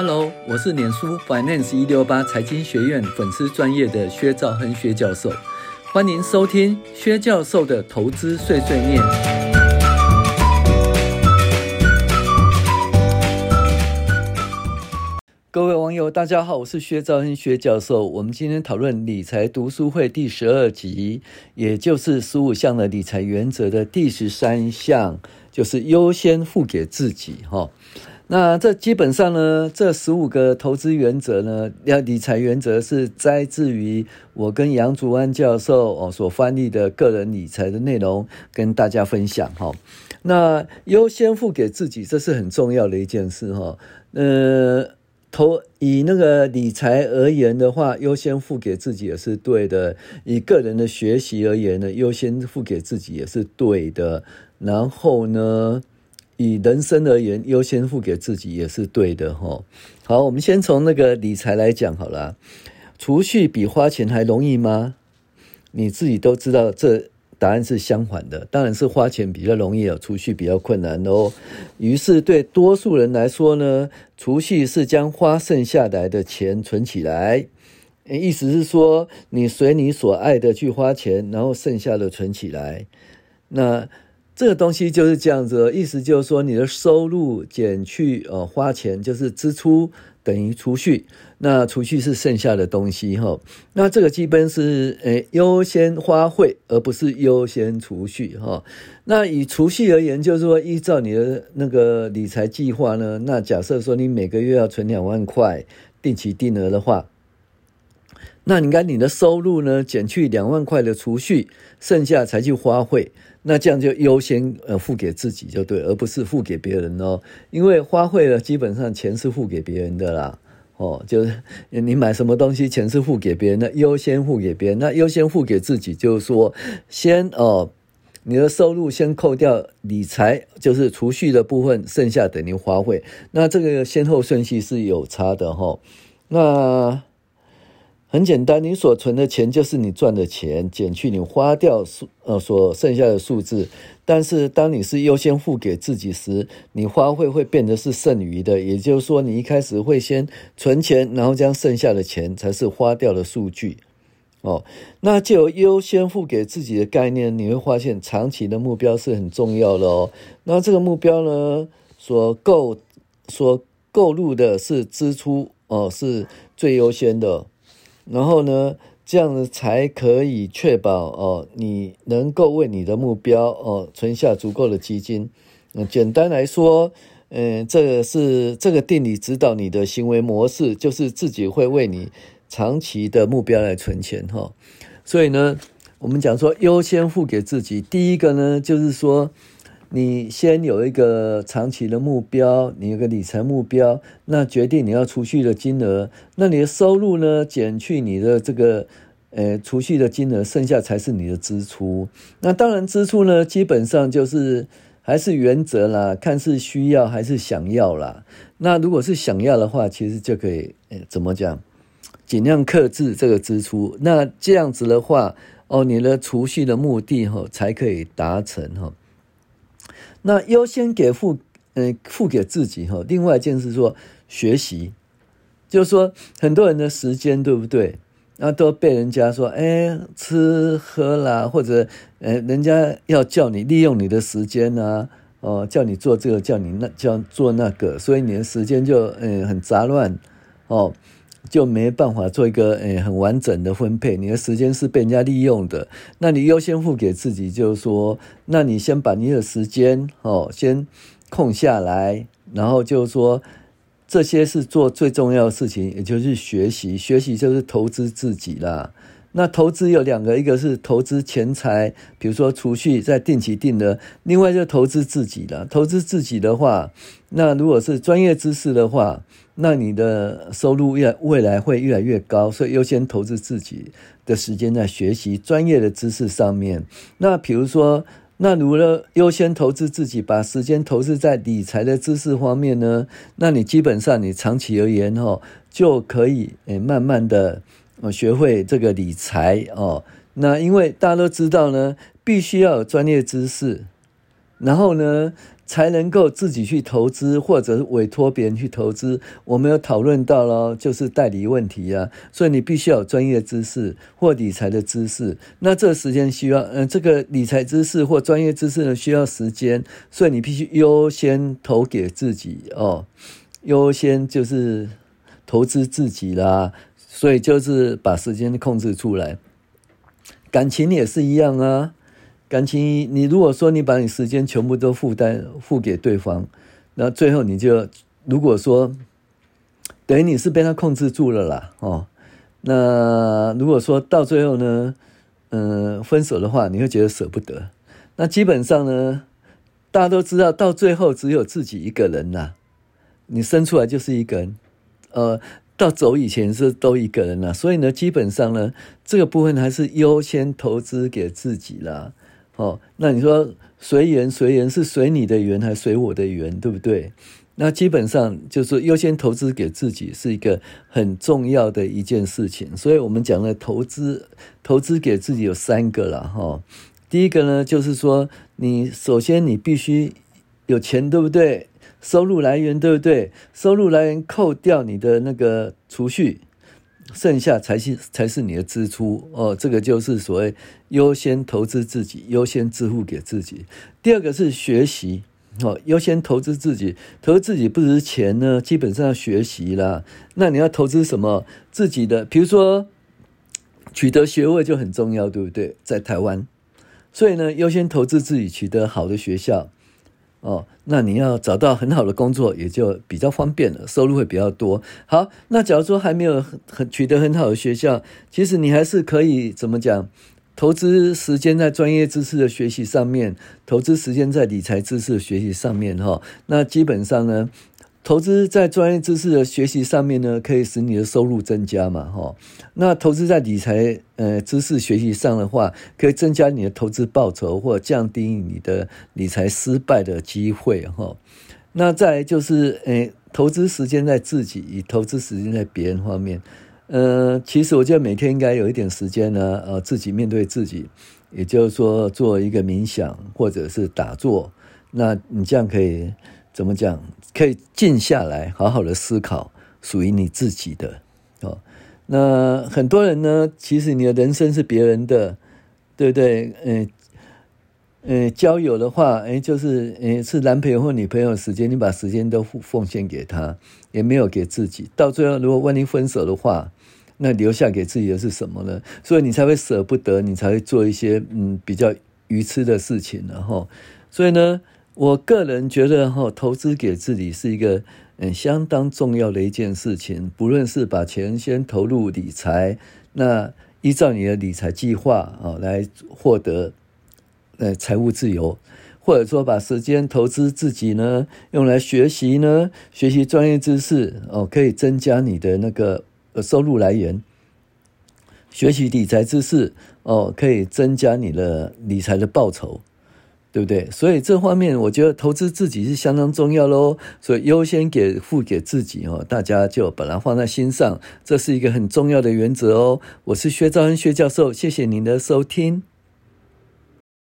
Hello，我是脸书 Finance 一六八财经学院粉丝专业的薛兆亨薛教授，欢迎收听薛教授的投资碎碎念。各位网友，大家好，我是薛兆亨薛教授。我们今天讨论理财读书会第十二集，也就是十五项的理财原则的第十三项，就是优先付给自己，哈。那这基本上呢，这十五个投资原则呢，要理财原则是摘自于我跟杨竹安教授哦所翻译的个人理财的内容，跟大家分享哈。那优先付给自己，这是很重要的一件事哈。呃，投以那个理财而言的话，优先付给自己也是对的；以个人的学习而言呢，优先付给自己也是对的。然后呢，以人生而言，优先付给自己也是对的哈。好，我们先从那个理财来讲好了。储蓄比花钱还容易吗？你自己都知道，这答案是相反的。当然是花钱比较容易哦，储蓄比较困难哦。于是对多数人来说呢，储蓄是将花剩下来的钱存起来。意思是说，你随你所爱的去花钱，然后剩下的存起来。那这个东西就是这样子，意思就是说，你的收入减去呃花钱，就是支出等于储蓄，那储蓄是剩下的东西哈。那这个基本是诶优先花费，而不是优先储蓄哈。那以储蓄而言，就是说依照你的那个理财计划呢，那假设说你每个月要存两万块定期定额的话，那你看你的收入呢减去两万块的储蓄，剩下才去花费。那这样就优先呃付给自己就对，而不是付给别人哦。因为花费了，基本上钱是付给别人的啦。哦，就是你买什么东西，钱是付给别人的，优先付给别人。那优先付给自己，就是说先哦，你的收入先扣掉理财，就是储蓄的部分，剩下等于花费。那这个先后顺序是有差的哈、哦。那。很简单，你所存的钱就是你赚的钱，减去你花掉数呃所剩下的数字。但是当你是优先付给自己时，你花费会变得是剩余的，也就是说，你一开始会先存钱，然后将剩下的钱才是花掉的数据。哦，那就优先付给自己的概念，你会发现长期的目标是很重要的哦。那这个目标呢，所购所购入的是支出哦，是最优先的。然后呢，这样子才可以确保哦，你能够为你的目标哦存下足够的基金。嗯，简单来说，嗯，这个是这个定理指导你的行为模式，就是自己会为你长期的目标来存钱哈。所以呢，我们讲说优先付给自己，第一个呢就是说。你先有一个长期的目标，你有个理财目标，那决定你要储蓄的金额，那你的收入呢，减去你的这个呃储蓄的金额，剩下才是你的支出。那当然支出呢，基本上就是还是原则啦，看是需要还是想要啦。那如果是想要的话，其实就可以呃怎么讲，尽量克制这个支出。那这样子的话，哦，你的储蓄的目的哈才可以达成哈。那优先给付，嗯，付给自己哈。另外一件事说学习，就是说很多人的时间对不对？那都被人家说，哎，吃喝啦，或者，呃，人家要叫你利用你的时间啊，哦，叫你做这个，叫你那叫做那个，所以你的时间就，嗯，很杂乱，哦。就没办法做一个诶很完整的分配，你的时间是被人家利用的，那你优先付给自己，就是说，那你先把你的时间哦先空下来，然后就是说，这些是做最重要的事情，也就是学习，学习就是投资自己啦。那投资有两个，一个是投资钱财，比如说储蓄在定期定额，另外就投资自己了。投资自己的话，那如果是专业知识的话，那你的收入越未来会越来越高，所以优先投资自己的时间在学习专业的知识上面。那比如说，那如果优先投资自己，把时间投资在理财的知识方面呢，那你基本上你长期而言哈，就可以诶慢慢的。哦，学会这个理财哦，那因为大家都知道呢，必须要有专业知识，然后呢，才能够自己去投资，或者委托别人去投资。我们有讨论到了，就是代理问题啊，所以你必须要有专业知识或理财的知识。那这时间需要，嗯、呃，这个理财知识或专业知识呢，需要时间，所以你必须优先投给自己哦，优先就是投资自己啦。所以就是把时间控制出来。感情也是一样啊。感情，你如果说你把你时间全部都负担付给对方，那最后你就如果说等于你是被他控制住了啦，哦，那如果说到最后呢，嗯，分手的话，你会觉得舍不得。那基本上呢，大家都知道，到最后只有自己一个人呐，你生出来就是一个人，呃，到走以前是都一个人呐，所以呢，基本上呢，这个部分还是优先投资给自己啦。哦，那你说随缘随缘是随你的缘还随我的缘，对不对？那基本上就是优先投资给自己是一个很重要的一件事情。所以我们讲的投资，投资给自己有三个了哈。第一个呢，就是说你首先你必须有钱，对不对？收入来源，对不对？收入来源扣掉你的那个储蓄。剩下才是才是你的支出哦，这个就是所谓优先投资自己，优先支付给自己。第二个是学习哦，优先投资自己，投资自己不只是钱呢，基本上要学习啦。那你要投资什么？自己的，比如说取得学位就很重要，对不对？在台湾，所以呢，优先投资自己，取得好的学校。哦，那你要找到很好的工作，也就比较方便了，收入会比较多。好，那假如说还没有很取得很好的学校，其实你还是可以怎么讲？投资时间在专业知识的学习上面，投资时间在理财知识的学习上面，哈。那基本上呢，投资在专业知识的学习上面呢，可以使你的收入增加嘛，哈。那投资在理财呃知识学习上的话，可以增加你的投资报酬，或降低你的理财失败的机会，哈。那再就是呃，投资时间在自己，以投资时间在别人方面，呃，其实我觉得每天应该有一点时间呢，呃，自己面对自己，也就是说做一个冥想或者是打坐，那你这样可以。怎么讲？可以静下来，好好的思考属于你自己的哦。那很多人呢，其实你的人生是别人的，对不对？嗯嗯，交友的话，哎，就是嗯，是男朋友或女朋友时间，你把时间都奉献给他，也没有给自己。到最后，如果万一分手的话，那留下给自己的是什么呢？所以你才会舍不得，你才会做一些嗯比较愚痴的事情，然后，所以呢。我个人觉得哈，投资给自己是一个嗯相当重要的一件事情。不论是把钱先投入理财，那依照你的理财计划啊来获得呃财务自由，或者说把时间投资自己呢，用来学习呢，学习专业知识哦，可以增加你的那个收入来源。学习理财知识哦，可以增加你的理财的报酬。对不对？所以这方面，我觉得投资自己是相当重要喽。所以优先给付给自己哦，大家就把它放在心上，这是一个很重要的原则哦。我是薛兆恩薛教授，谢谢您的收听。